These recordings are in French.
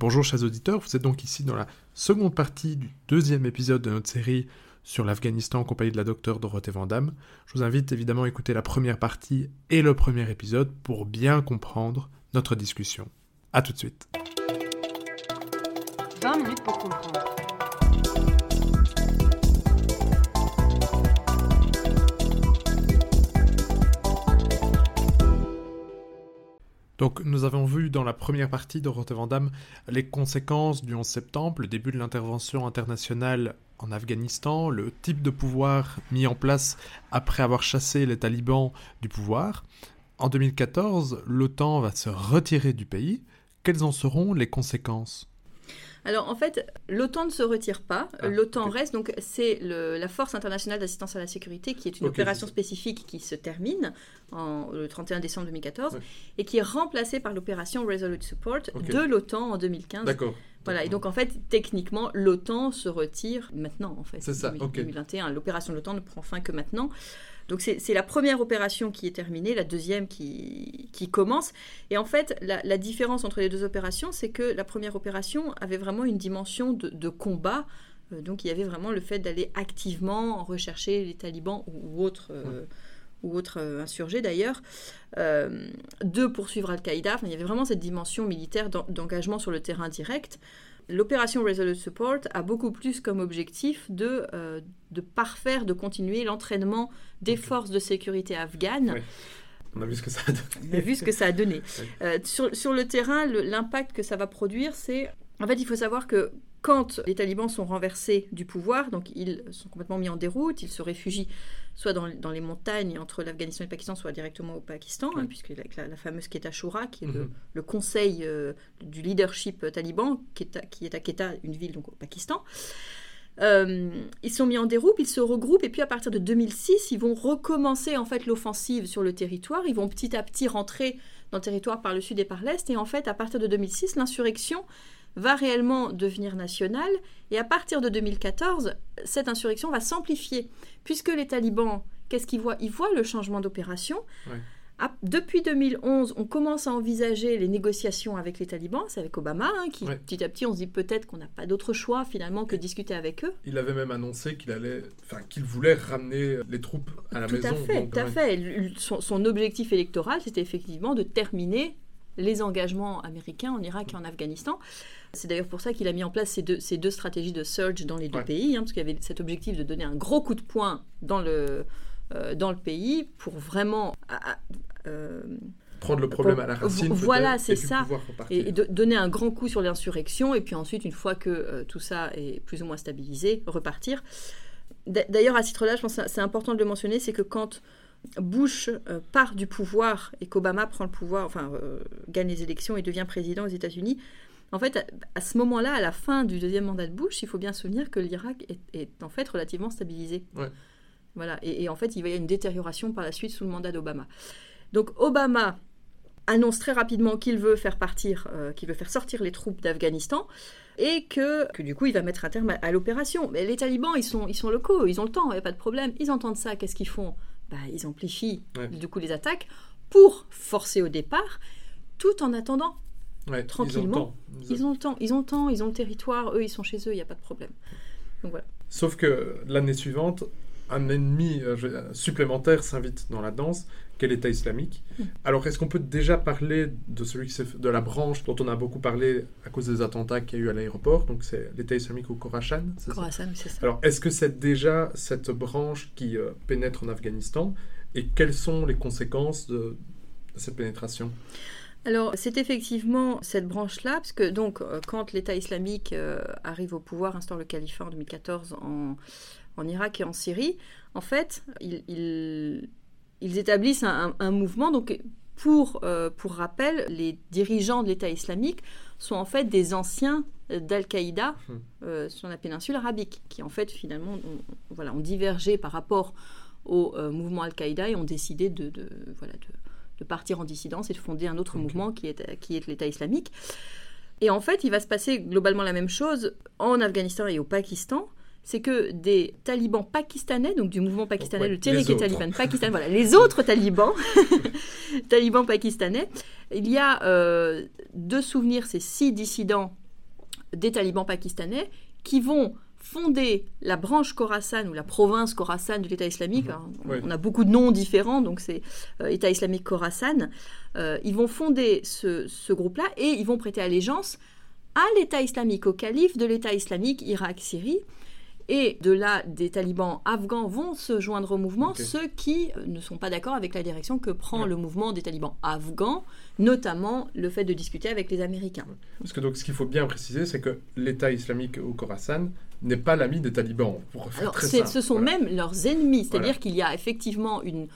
Bonjour chers auditeurs, vous êtes donc ici dans la seconde partie du deuxième épisode de notre série sur l'Afghanistan en compagnie de la docteure Dorothée Vandamme. Je vous invite évidemment à écouter la première partie et le premier épisode pour bien comprendre notre discussion. A tout de suite. 20 minutes pour comprendre. Donc nous avons vu dans la première partie de Vandam les conséquences du 11 septembre, le début de l'intervention internationale en Afghanistan, le type de pouvoir mis en place après avoir chassé les talibans du pouvoir. En 2014, l'OTAN va se retirer du pays. Quelles en seront les conséquences? Alors en fait, l'OTAN ne se retire pas. Ah, L'OTAN reste, donc c'est la Force internationale d'assistance à la sécurité qui est une opération spécifique qui se termine en, le 31 décembre 2014 et qui est remplacée par l'opération Resolute Support de l'OTAN en 2015. D'accord. Voilà, et donc en fait, techniquement, l'OTAN se retire maintenant, en fait. C'est ça, 2021. L'opération de l'OTAN ne prend fin que maintenant. Donc c'est la première opération qui est terminée, la deuxième qui, commence. Et en fait, la, différence entre les deux opérations, c'est que la première opération avait vraiment une dimension de, combat. Euh, donc il y avait vraiment le fait d'aller activement rechercher les talibans ou, autres. Euh, ou autres euh, insurgés d'ailleurs, de poursuivre Al-Qaïda. il y avait vraiment cette dimension militaire d'engagement sur le terrain direct l'opération Resolute Support a beaucoup plus comme objectif de, euh, de parfaire, de continuer l'entraînement des forces de sécurité afghanes. On a vu ce que ça a donné. On a vu ce que ça a donné. Euh, sur, sur, le terrain, l'impact que ça va produire, c'est... En fait, il faut savoir que quand les talibans sont renversés du pouvoir, donc ils sont complètement mis en déroute, ils se réfugient soit dans, dans les montagnes entre l'Afghanistan et le Pakistan, soit directement au Pakistan, hein, puisque la, la, fameuse Quetta Shura, qui est le, mhm. conseil euh, du leadership taliban, qui est, à, qui est à Quetta, une ville donc au Pakistan. Euh, ils sont mis en déroute, ils se regroupent et puis à partir de 2006, ils vont recommencer en fait l'offensive sur le territoire. Ils vont petit à petit rentrer dans le territoire par le sud et par l'est. Et en fait, à partir de 2006, l'insurrection va réellement devenir nationale. Et à partir de 2014, cette insurrection va s'amplifier, puisque les talibans, qu'est-ce qu'ils voient? Ils voient le changement d'opération. Depuis 2011, on commence à envisager les négociations avec les talibans, c'est avec Obama, hein, qui petit à petit, on se dit peut-être qu'on n'a pas d'autre choix finalement que discuter avec eux. Il avait même annoncé qu'il allait, enfin qu'il voulait ramener les troupes à la tout maison. À fait, tout à fait. son objectif électoral, c'était effectivement de terminer les engagements américains en Irak et en Afghanistan. C'est d'ailleurs pour ça qu'il a mis en place ces deux, ces deux stratégies de surge dans les deux pays, hein, parce qu'il y avait cet objectif de donner un gros coup de poing dans le, euh, dans le pays pour vraiment... Euh, Prendre le problème à la racine. Voilà, c'est ça. Et, de, donner un grand coup sur l'insurrection, et puis ensuite, une fois que euh, tout ça est plus ou moins stabilisé, repartir. D'ailleurs, à ce titre-là, je pense que c'est important de le mentionner, c'est que quand Bush part du pouvoir et qu'Obama prend le pouvoir, enfin, gagne les élections et devient président aux États-Unis, en fait, à, ce moment-là, à la fin du deuxième mandat de Bush, il faut bien se souvenir que l'Irak est, en fait relativement stabilisé. Voilà. Et, en fait, il va y avoir une détérioration par la suite sous le mandat d'Obama. Donc Obama annonce très rapidement qu'il veut faire partir, euh, qu'il veut faire sortir les troupes d'Afghanistan et que, que, du coup il va mettre un terme à, l'opération. Mais les talibans, ils sont, ils sont locaux, ils ont le temps, il n'y a pas de problème. Ils entendent ça, qu'est-ce qu'ils font? Bah, Ils amplifient du coup les attaques pour forcer au départ, tout en attendant tranquillement. Ils ont, le temps. Ils ont le temps, ils ont le territoire, eux, ils sont chez eux, il n'y a pas de problème. Donc, voilà. Sauf que l'année suivante, un ennemi euh, supplémentaire s'invite dans la danse, qu'est l'État islamique. Hmm. Alors, est-ce qu'on peut déjà parler de celui qui de la branche dont on a beaucoup parlé à cause des attentats qu'il y a eu à l'aéroport? Donc, c'est l'État islamique au Khorasan. Khorasan, c'est ça. Alors, est-ce que c'est déjà cette branche qui euh, pénètre en Afghanistan? Et quelles sont les conséquences de cette pénétration? Alors, c'est effectivement cette branche-là, parce que donc, euh, quand l'État islamique euh, arrive au pouvoir, instaure le califat en 2014 en, Irak et en Syrie, en fait, ils, établissent un, mouvement. Donc, pour, euh, pour rappel, les dirigeants de l'État islamique sont en fait des anciens d'Al-Qaïda hum. sur la péninsule arabique, qui en fait, finalement, ont, voilà, ont divergé par rapport au mouvement Al-Qaïda et ont décidé de, de voilà, de de partir en dissidence et de fonder un autre mouvement qui est, qui est l'État islamique. Et en fait, il va se passer globalement la même chose en Afghanistan et au Pakistan. C'est que des talibans pakistanais, donc du mouvement pakistanais, le Tehrik et Taliban Pakistan, voilà, les autres talibans, talibans pakistanais, il y a euh, deux souvenirs, c'est six dissidents des talibans pakistanais qui vont fonder la branche Khorasan ou la province Khorasan de l'État islamique. Mhm. On a beaucoup de noms différents, donc c'est euh, État islamique Khorasan. Euh, ils vont fonder ce, groupe-là et ils vont prêter allégeance à l'État islamique, au calife de l'État islamique Irak-Syrie. Et de là, des talibans afghans vont se joindre au mouvement, ceux qui euh, ne sont pas d'accord avec la direction que prend le mouvement des talibans afghans, notamment le fait de discuter avec les Américains. Parce que donc, ce qu'il faut bien préciser, c'est que l'État islamique au Khorasan n'est pas l'ami des talibans. Alors, ce sont même leurs ennemis, c'est-à-dire qu'il y a effectivement une,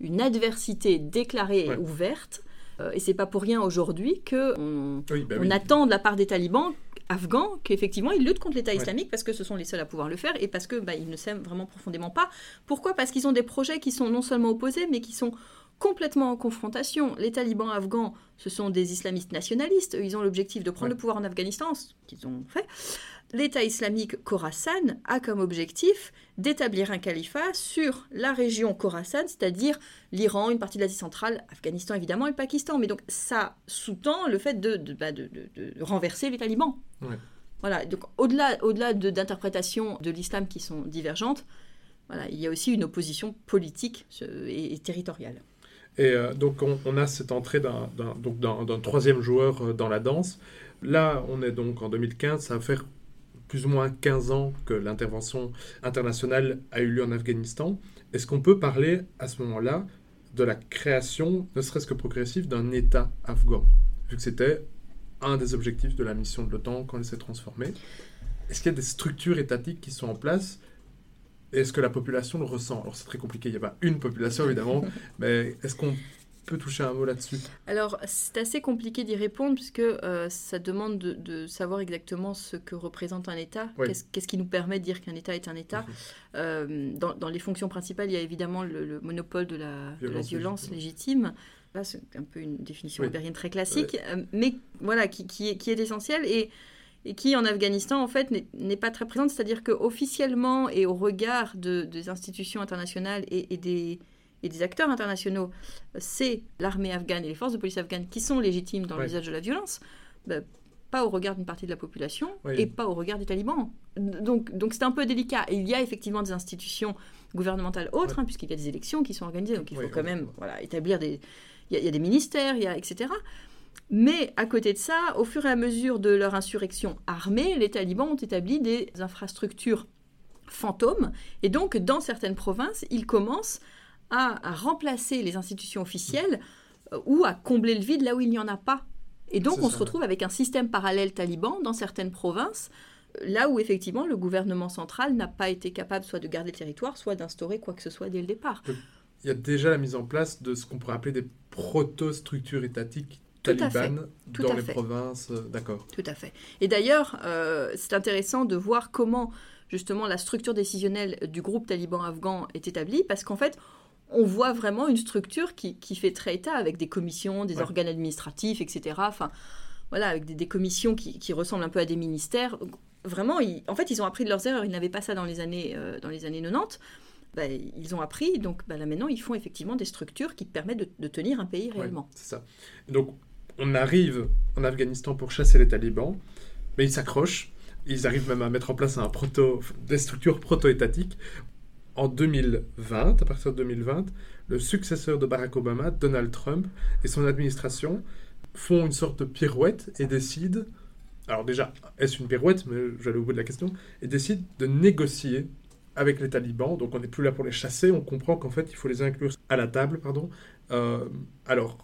une adversité déclarée et ouverte. Euh, et c'est pas pour rien aujourd'hui qu'on bah on attend de la part des talibans afghans qu'effectivement ils luttent contre l'État islamique parce que ce sont les seuls à pouvoir le faire et parce que bah, ils ne s'aiment vraiment profondément pas. Pourquoi? Parce qu'ils ont des projets qui sont non seulement opposés mais qui sont complètement en confrontation. Les talibans afghans, ce sont des islamistes nationalistes. Ils ont l'objectif de prendre le pouvoir en Afghanistan, ce qu'ils ont fait l'État islamique Khorasan a comme objectif d'établir un califat sur la région Khorasan, c'est-à-dire l'Iran, une partie de l'Asie centrale, Afghanistan évidemment et le Pakistan. Mais donc ça sous-tend le fait de, de, bah, renverser les talibans. Voilà, donc au-delà au d'interprétations de l'islam qui sont divergentes, voilà, il y a aussi une opposition politique et, territoriale. Et euh, donc on, a cette entrée d'un troisième joueur euh, dans la danse. Là, on est donc en 2015, ça va faire plus ou moins 15 ans que l'intervention internationale a eu lieu en Afghanistan. Est-ce qu'on peut parler à ce moment-là de la création, ne serait-ce que progressive, d'un État afghan Vu que c'était un des objectifs de la mission de l'OTAN quand elle s'est transformée? Est-ce qu'il y a des structures étatiques qui sont en place est-ce que la population le ressent? Alors c'est très compliqué, il n'y a pas une population évidemment, mais est-ce qu'on peut toucher un mot là-dessus? Alors, c'est assez compliqué d'y répondre puisque euh, ça demande de, savoir exactement ce que représente un État. Qu'est-ce qui nous permet de dire qu'un État est un État mhm. euh, dans, les fonctions principales, il y a évidemment le, monopole de la violence, légitime. Là, c'est un peu une définition oui. très classique, euh, mais voilà, qui, qui, est, qui est essentielle et, et qui, en Afghanistan, en fait, n'est pas très présente. C'est-à-dire qu'officiellement et au regard de, des institutions internationales et des et des acteurs internationaux, c'est l'armée afghane et les forces de police afghanes qui sont légitimes dans l'usage de la violence, bah, pas au regard d'une partie de la population et pas au regard des talibans. Donc, donc c'est un peu délicat. il y a effectivement des institutions gouvernementales autres, hein, puisqu'il y a des élections qui sont organisées, donc il faut quand même voilà, établir des... Il y, a, des ministères, il y a, etc. Mais à côté de ça, au fur et à mesure de leur insurrection armée, les talibans ont établi des infrastructures fantômes. Et donc, dans certaines provinces, ils commencent à, remplacer les institutions officielles euh, ou à combler le vide là où il n'y en a pas. Et donc on se retrouve avec un système parallèle taliban dans certaines provinces, euh, là où effectivement le gouvernement central n'a pas été capable soit de garder le territoire, soit d'instaurer quoi que ce soit dès le départ. Il y a déjà la mise en place de ce qu'on pourrait appeler des proto-structures étatiques talibanes dans les provinces, euh, d'accord. Tout à fait. Et d'ailleurs, c'est intéressant de voir comment justement la structure décisionnelle du groupe taliban afghan est établie, parce qu'en fait, on voit vraiment une structure qui, fait très état avec des commissions, des organes administratifs, etc. Enfin, voilà, avec des, commissions qui, ressemblent un peu à des ministères. Vraiment, en fait, ils ont appris de leurs erreurs. Ils n'avaient pas ça dans les années, euh, dans les années 90. Bah, ils ont appris, donc bah, là maintenant, ils font effectivement des structures qui permettent de, tenir un pays réellement. c'est ça. Donc, on arrive en Afghanistan pour chasser les talibans, mais ils s'accrochent. Ils arrivent même à mettre en place un proto, des structures proto-étatiques en 2020, à partir de 2020, le successeur de Barack Obama, Donald Trump, et son administration font une sorte de pirouette et décident, alors déjà, est-ce une pirouette, mais j'allais au bout de la question, et décident de négocier avec les talibans. Donc on n'est plus là pour les chasser, on comprend qu'en fait il faut les inclure à la table, pardon. Euh, alors,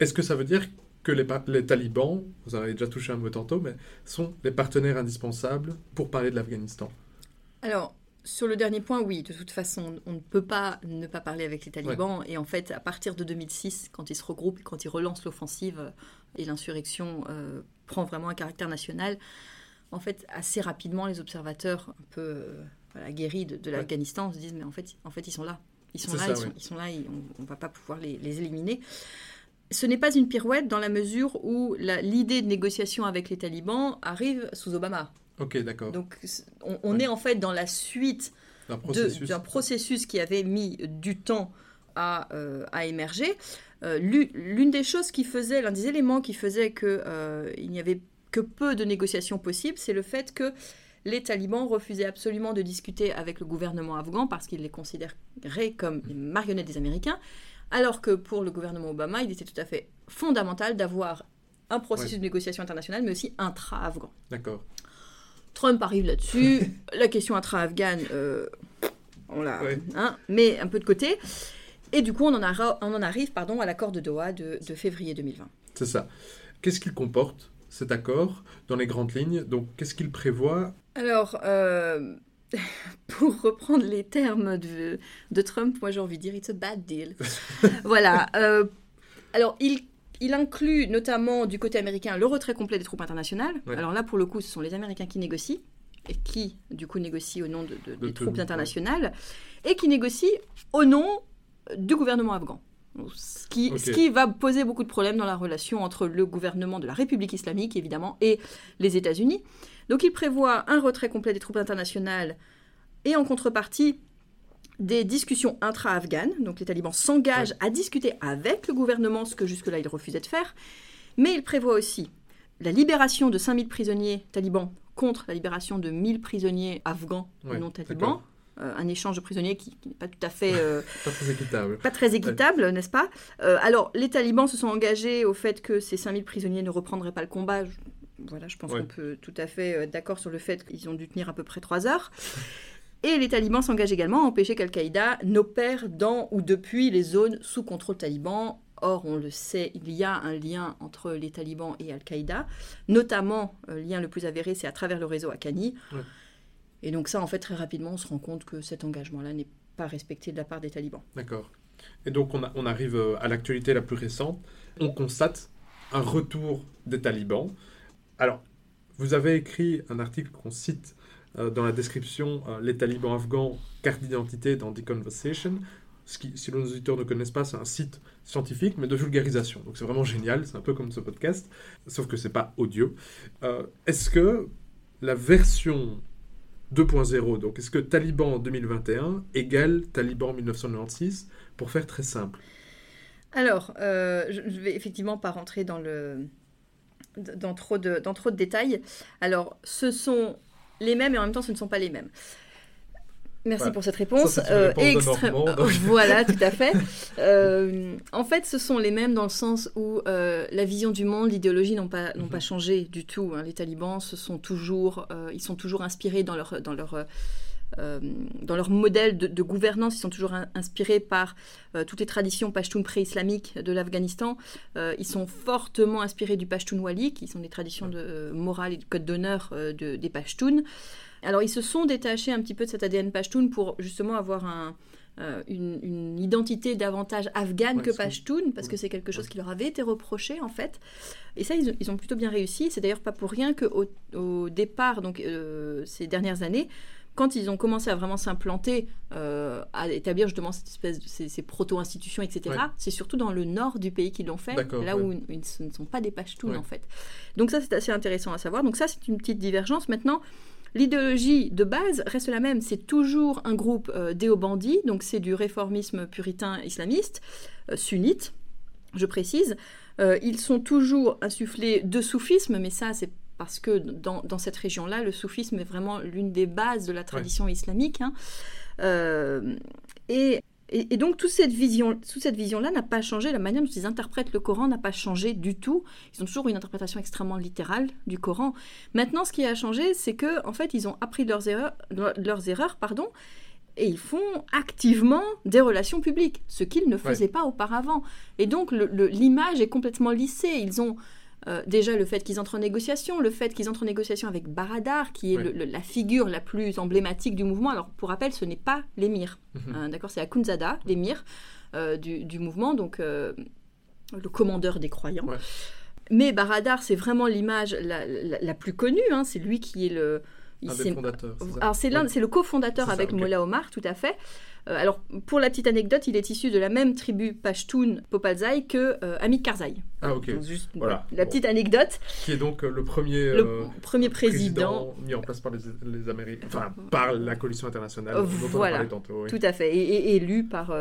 est-ce que ça veut dire que les, les, talibans, vous en avez déjà touché un mot tantôt, mais sont les partenaires indispensables pour parler de l'Afghanistan Alors, sur le dernier point, oui, de toute façon, on ne peut pas ne pas parler avec les talibans. Et en fait, à partir de 2006, quand ils se regroupent, quand ils relancent l'offensive euh, et l'insurrection euh, prend vraiment un caractère national, en fait, assez rapidement, les observateurs un peu euh, guéris de, l'Afghanistan se disent, mais en fait, en fait, ils sont là. Ils sont là, ils, sont, là, on ne va pas pouvoir les, les éliminer. Ce n'est pas une pirouette dans la mesure où l'idée de négociation avec les talibans arrive sous Obama. Ok, d'accord. Donc on, est en fait dans la suite d'un processus. processus. qui avait mis du temps à, euh, à émerger. Euh, l'une des choses qui faisait, l'un des éléments qui faisait qu'il euh, il n'y avait que peu de négociations possibles, c'est le fait que les talibans refusaient absolument de discuter avec le gouvernement afghan parce qu'ils les considéraient comme les marionnettes des Américains, alors que pour le gouvernement Obama, il était tout à fait fondamental d'avoir un processus de négociation internationale, mais aussi intra-afghan. D'accord. Trump arrive là-dessus. la question intra-afghane, euh, on la hein, met un peu de côté. Et du coup, on en, on en arrive pardon, à l'accord de Doha de, février 2020. C'est ça. Qu'est-ce qu'il comporte, cet accord, dans les grandes lignes? Donc, qu'est-ce qu'il prévoit? Alors, euh, pour reprendre les termes de, de Trump, moi j'ai envie de dire, it's a bad deal. voilà. Euh, alors, il il inclut notamment du côté américain le retrait complet des troupes internationales. Alors là, pour le coup, ce sont les Américains qui négocient, et qui, du coup, négocient au nom de, des troupes internationales, et qui négocient au nom du gouvernement afghan. Ce qui, ce qui, va poser beaucoup de problèmes dans la relation entre le gouvernement de la République islamique, évidemment, et les États-Unis. Donc il prévoit un retrait complet des troupes internationales et en contrepartie des discussions intra-afghanes. Donc les talibans s'engagent à discuter avec le gouvernement, ce que jusque-là ils refusaient de faire. Mais il prévoit aussi la libération de 5000 prisonniers talibans contre la libération de 1000 prisonniers afghans non talibans. Euh, un échange de prisonniers qui, n'est pas tout à fait... Euh, pas très équitable. Pas très équitable, n'est-ce pas? Euh, Alors, les talibans se sont engagés au fait que ces 5000 prisonniers ne reprendraient pas le combat. Voilà, je pense qu'on peut tout à fait être d'accord sur le fait qu'ils ont dû tenir à peu près 3 heures. Et les talibans s'engagent également à empêcher qu'Al-Qaïda n'opère dans ou depuis les zones sous contrôle taliban. Or, on le sait, il y a un lien entre les talibans et Al-Qaïda. Notamment, le lien le plus avéré, c'est à travers le réseau Akani. Et donc ça, en fait, très rapidement, on se rend compte que cet engagement-là n'est pas respecté de la part des talibans. D'accord. Et donc on, on arrive euh, à l'actualité la plus récente. On constate un retour des talibans. Alors, vous avez écrit un article qu'on cite euh, dans la description euh, Les talibans afghans, carte d'identité dans The Conversation. Ce qui, si nos auditeurs ne connaissent pas, c'est un site scientifique, mais de vulgarisation. Donc c'est vraiment génial, c'est un peu comme ce podcast, sauf que c'est pas audio. Euh, est-ce que la version 2.0, donc est-ce que Taliban 2021 égale Taliban 1996, pour faire très simple Alors, je ne vais effectivement pas rentrer dans le dans trop de, dans trop de détails. Alors, ce sont les mêmes et en même temps ce ne sont pas les mêmes. Merci pour cette réponse. Euh, extrêmement. voilà, tout à fait. Euh, en fait, ce sont les mêmes dans le sens où euh, la vision du monde, l'idéologie n'ont pas, n'ont pas mhm. changé du tout. Hein. Les talibans, sont toujours, ils sont toujours inspirés dans leur, dans leur euh, dans leur modèle de, gouvernance, ils sont toujours inspirés par euh, toutes les traditions pashtunes pré-islamiques de l'Afghanistan. Euh, ils sont fortement inspirés du wali qui sont des traditions de morale et de code d'honneur des Pashtuns. Alors, ils se sont détachés un petit peu de cet ADN pashtun pour justement avoir un, une, identité davantage afghane que pashtun, parce que c'est quelque chose qui leur avait été reproché en fait. Et ça, ils, ont plutôt bien réussi. C'est d'ailleurs pas pour rien qu'au au départ, donc ces dernières années, quand ils ont commencé à vraiment s'implanter, euh, à établir justement cette espèce de ces, proto-institutions, etc., c'est surtout dans le nord du pays qu'ils l'ont fait, là où ils, ce ne sont pas des Pashtuns en fait. Donc ça, c'est assez intéressant à savoir. Donc ça, c'est une petite divergence. Maintenant, l'idéologie de base reste la même. C'est toujours un groupe euh, déobandi, donc c'est du réformisme puritain islamiste, euh, sunnite, je précise. Euh, ils sont toujours insufflés de soufisme, mais ça, c'est parce que dans, cette région-là, le soufisme est vraiment l'une des bases de la tradition islamique. Hein. Euh, et, et, donc toute cette vision, toute cette vision-là n'a pas changé. La manière dont ils interprètent le Coran n'a pas changé du tout. Ils ont toujours une interprétation extrêmement littérale du Coran. Maintenant, ce qui a changé, c'est que en fait, ils ont appris de leurs erreurs, leurs erreurs, pardon, et ils font activement des relations publiques, ce qu'ils ne faisaient pas auparavant. Et donc l'image est complètement lissée. Ils ont euh, déjà le fait qu'ils entrent en négociation, le fait qu'ils entrent en négociation avec Baradar, qui est la figure la plus emblématique du mouvement. Alors pour rappel, ce n'est pas l'émir, mhm. hein, d'accord, c'est Akunzada, l'émir euh, du, mouvement, donc euh, le commandeur des croyants. Mais Baradar, c'est vraiment l'image la, plus connue. Hein, c'est lui qui est le un des fondateurs. Alors c'est c'est le cofondateur avec Mola Omar, tout à fait. Euh, alors, pour la petite anecdote, il est issu de la même tribu Pashtun Popalzai que euh, Hamid Karzai. Ah, ok. voilà. La petite anecdote. Qui est donc euh, le premier, le premier président, mis en place par les, Américains, enfin, par la coalition internationale. voilà. Tantôt, Tout à fait. Et, élu par.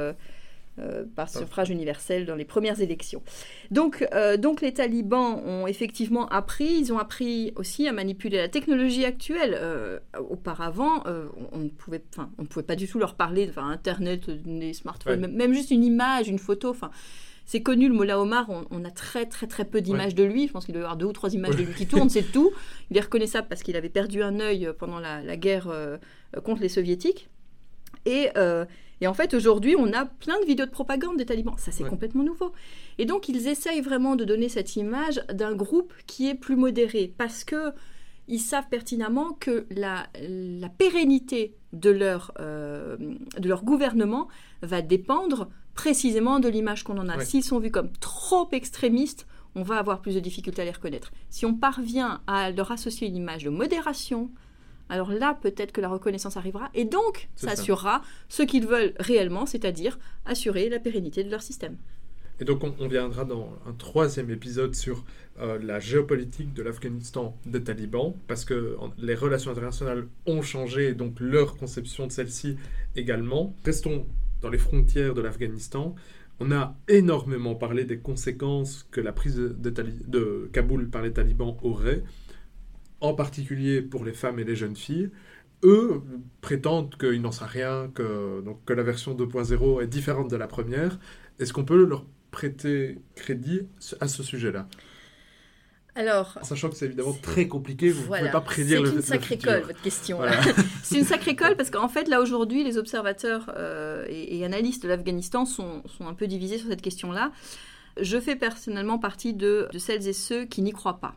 Euh, par suffrage universel dans les premières élections. Donc, euh, donc les talibans ont effectivement appris, ils ont appris aussi à manipuler la technologie actuelle. Euh, auparavant, on ne pouvait, on ne pouvait pas du tout leur parler, enfin, Internet, des smartphones, même, juste une image, une photo, enfin. C'est connu, le Mollah Omar, on, a très très très peu d'images de lui. Je pense qu'il doit y avoir deux ou trois images de lui qui tournent, c'est tout. Il est reconnaissable parce qu'il avait perdu un œil pendant la, la guerre contre les soviétiques. Et, et en fait, aujourd'hui, on a plein de vidéos de propagande des talibans. Ça, c'est complètement nouveau. Et donc, ils essayent vraiment de donner cette image d'un groupe qui est plus modéré parce que ils savent pertinemment que la, la pérennité de leur, euh, de leur gouvernement va dépendre précisément de l'image qu'on en a. S'ils sont vus comme trop extrémistes, on va avoir plus de difficultés à les reconnaître. Si on parvient à leur associer une image de modération, alors là, peut-être que la reconnaissance arrivera et donc ça assurera ce qu'ils veulent réellement, c'est-à-dire assurer la pérennité de leur système. Et donc on, viendra dans un troisième épisode sur euh, la géopolitique de l'Afghanistan des talibans, parce que les relations internationales ont changé, et donc leur conception de celle-ci également. Restons dans les frontières de l'Afghanistan. On a énormément parlé des conséquences que la prise de, de Kaboul par les talibans aurait en particulier pour les femmes et les jeunes filles, eux prétendent qu'il n'en sait rien, que, donc, que la version 2.0 est différente de la première. Est-ce qu'on peut leur prêter crédit à ce sujet-là? Alors, sachant que c'est évidemment très compliqué, vous ne pouvez pas prédire le C'est une sacrée colle, votre question. c'est une sacrée colle parce qu'en fait, là aujourd'hui, les observateurs euh, et, analystes de l'Afghanistan sont, sont, un peu divisés sur cette question-là. Je fais personnellement partie de, celles et ceux qui n'y croient pas.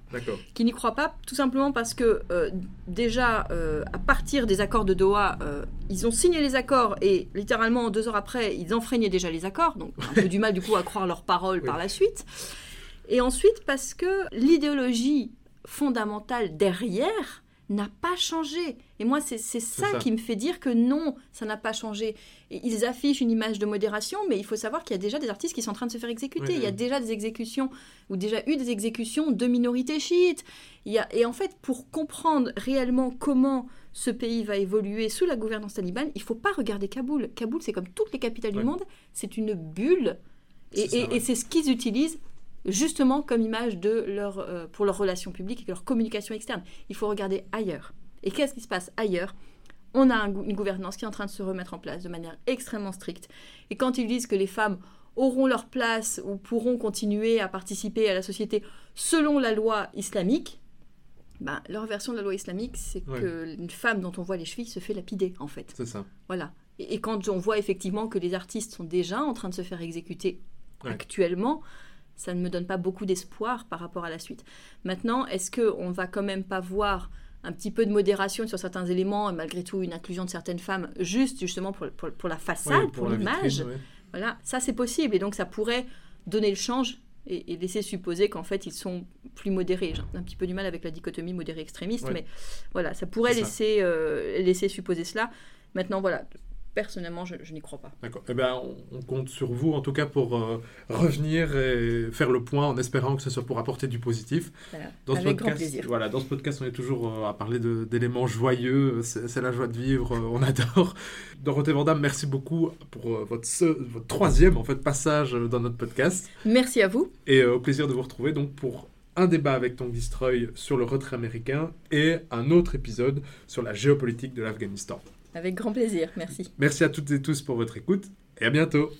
Qui n'y croient pas tout simplement parce que euh, déjà, euh, à partir des accords de Doha, euh, ils ont signé les accords et littéralement deux heures après, ils enfreignaient déjà les accords. Donc un peu du mal du coup à croire leurs paroles par la suite. Et ensuite parce que l'idéologie fondamentale derrière n'a pas changé. Et moi, c'est ça, qui me fait dire que non, ça n'a pas changé. ils affichent une image de modération, mais il faut savoir qu'il y a déjà des artistes qui sont en train de se faire exécuter. Il y a déjà des exécutions, ou déjà eu des exécutions de minorités chiites. Il y a, et en fait, pour comprendre réellement comment ce pays va évoluer sous la gouvernance talibane, il ne faut pas regarder Kaboul. Kaboul, c'est comme toutes les capitales du monde, c'est une bulle. Et c'est ce qu'ils utilisent justement comme image de leur, euh, pour leurs relations publiques et leur communication externe. Il faut regarder ailleurs. Et qu'est-ce qui se passe ailleurs? On a une gouvernance qui est en train de se remettre en place de manière extrêmement stricte. Et quand ils disent que les femmes auront leur place ou pourront continuer à participer à la société selon la loi islamique, ben, leur version de la loi islamique, c'est que une femme dont on voit les chevilles se fait lapider, en fait. C'est ça. Voilà. Et, quand on voit effectivement que les artistes sont déjà en train de se faire exécuter actuellement, ça ne me donne pas beaucoup d'espoir par rapport à la suite. Maintenant, est-ce qu'on va quand même pas voir un petit peu de modération sur certains éléments, et malgré tout une inclusion de certaines femmes, juste justement pour, pour, la façade, pour, l'image Voilà, ça c'est possible, et donc ça pourrait donner le change et, laisser supposer qu'en fait ils sont plus modérés. J'ai un petit peu du mal avec la dichotomie modéré-extrémiste, mais voilà, ça pourrait laisser, euh, laisser supposer cela. Maintenant, voilà, personnellement, je, n'y crois pas. D'accord. Eh bien, on, compte sur vous, en tout cas, pour euh, revenir et faire le point en espérant que ce soit pour apporter du positif. Dans Avec grand plaisir. Voilà, dans ce podcast, on est toujours euh, à parler d'éléments joyeux. C'est la joie de vivre, euh, on adore. Dorothée Vandame, merci beaucoup pour votre, votre, troisième en fait, passage dans notre podcast. Merci à vous. Et au plaisir de vous retrouver donc pour un débat avec Tongue Destroy sur le retrait américain et un autre épisode sur la géopolitique de l'Afghanistan. Avec grand plaisir, merci. Merci à toutes et tous pour votre écoute et à bientôt.